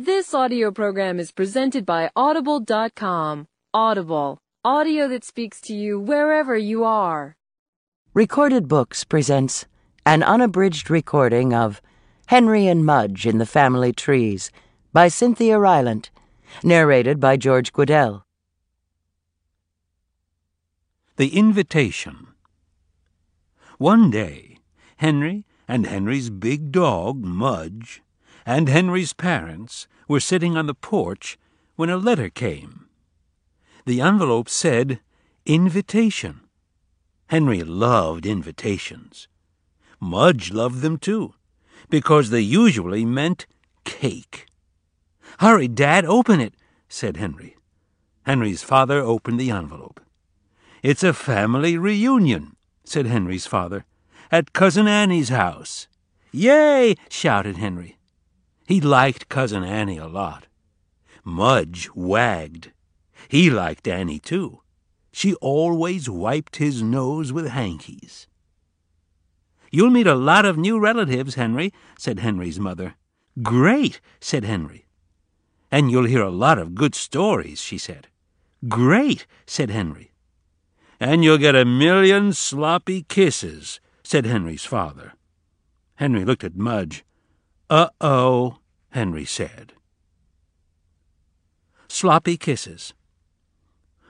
This audio program is presented by Audible.com. Audible, audio that speaks to you wherever you are. Recorded Books presents an unabridged recording of Henry and Mudge in the Family Trees by Cynthia Rylant, narrated by George Guidall. The Invitation One day, Henry and Henry's big dog, Mudge, and Henry's parents were sitting on the porch when a letter came. The envelope said, Invitation. Henry loved invitations. Mudge loved them too, because they usually meant cake. Hurry, Dad, open it, said Henry. Henry's father opened the envelope. It's a family reunion, said Henry's father, at Cousin Annie's house. Yay! shouted Henry. He liked Cousin Annie a lot. Mudge wagged. He liked Annie, too. She always wiped his nose with hankies. You'll meet a lot of new relatives, Henry, said Henry's mother. Great, said Henry. And you'll hear a lot of good stories, she said. Great, said Henry. And you'll get a million sloppy kisses, said Henry's father. Henry looked at Mudge. Uh-oh, Henry said. Sloppy kisses.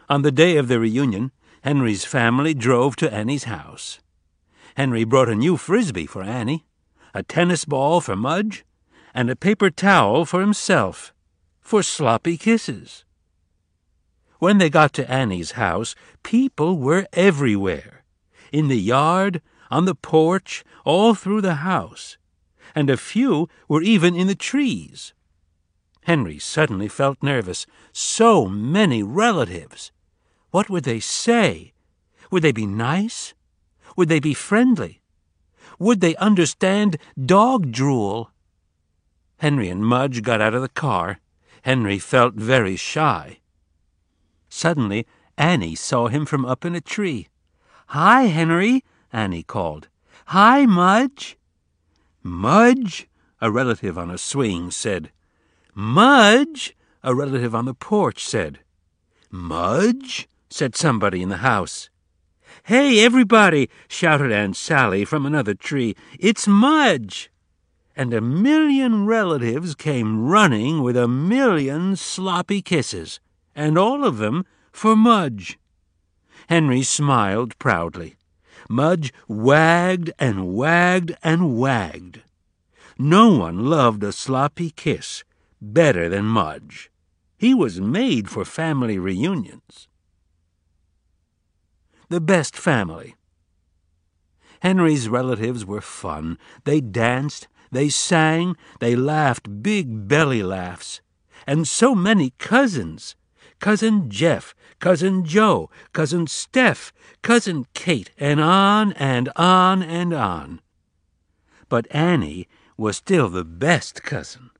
On the day of the reunion, Henry's family drove to Annie's house. Henry brought a new frisbee for Annie, a tennis ball for Mudge, and a paper towel for himself, for sloppy kisses. When they got to Annie's house, people were everywhere. In the yard, on the porch, all through the house and a few were even in the trees. Henry suddenly felt nervous. So many relatives. What would they say? Would they be nice? Would they be friendly? Would they understand dog drool? Henry and Mudge got out of the car. Henry felt very shy. Suddenly, Annie saw him from up in a tree. Hi, Henry, Annie called. Hi, Mudge. Mudge? A relative on a swing said. Mudge? A relative on the porch said. Mudge? said somebody in the house. Hey, everybody! shouted Aunt Sally from another tree. It's Mudge! And a million relatives came running with a million sloppy kisses, and all of them for Mudge. Henry smiled proudly. Mudge wagged and wagged and wagged. No one loved a sloppy kiss better than Mudge. He was made for family reunions. The best family. Henry's relatives were fun. They danced, they sang, they laughed big belly laughs. And so many cousins. Cousin Jeff, Cousin Joe, Cousin Steph, Cousin Kate, and on and on and on. But Annie was still the best cousin.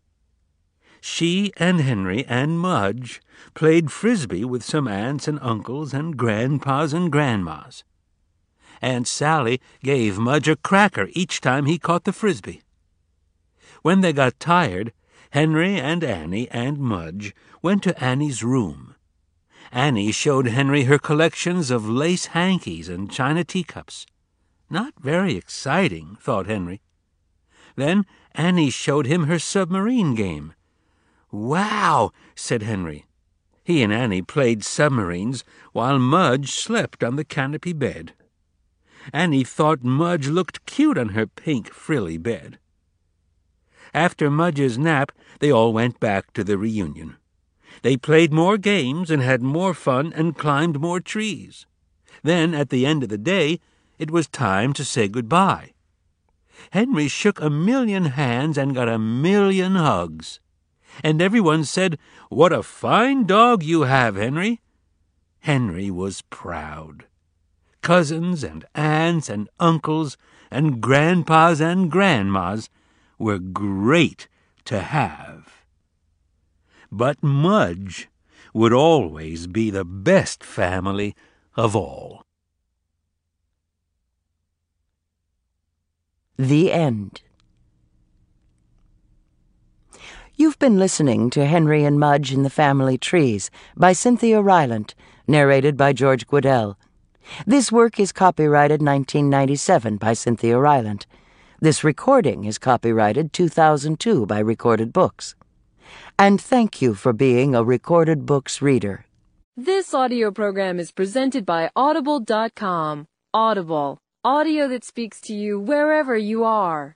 She and Henry and Mudge played frisbee with some aunts and uncles and grandpas and grandmas. Aunt Sally gave Mudge a cracker each time he caught the frisbee. When they got tired, Henry and Annie and Mudge went to Annie's room Annie showed Henry her collections of lace hankies and china teacups. Not very exciting, thought Henry. Then Annie showed him her submarine game. Wow, said Henry. He and Annie played submarines while Mudge slept on the canopy bed. Annie thought Mudge looked cute on her pink frilly bed. After Mudge's nap, they all went back to the reunion. They played more games and had more fun and climbed more trees. Then, at the end of the day, it was time to say goodbye. Henry shook a million hands and got a million hugs. And everyone said, What a fine dog you have, Henry. Henry was proud. Cousins and aunts and uncles and grandpas and grandmas were great to have. But Mudge would always be the best family of all. The End You've been listening to Henry and Mudge in the Family Trees by Cynthia Rylant, narrated by George Guidall. This work is copyrighted 1997 by Cynthia Rylant. This recording is copyrighted 2002 by Recorded Books. And thank you for being a Recorded Books reader. This audio program is presented by Audible.com. Audible, audio that speaks to you wherever you are.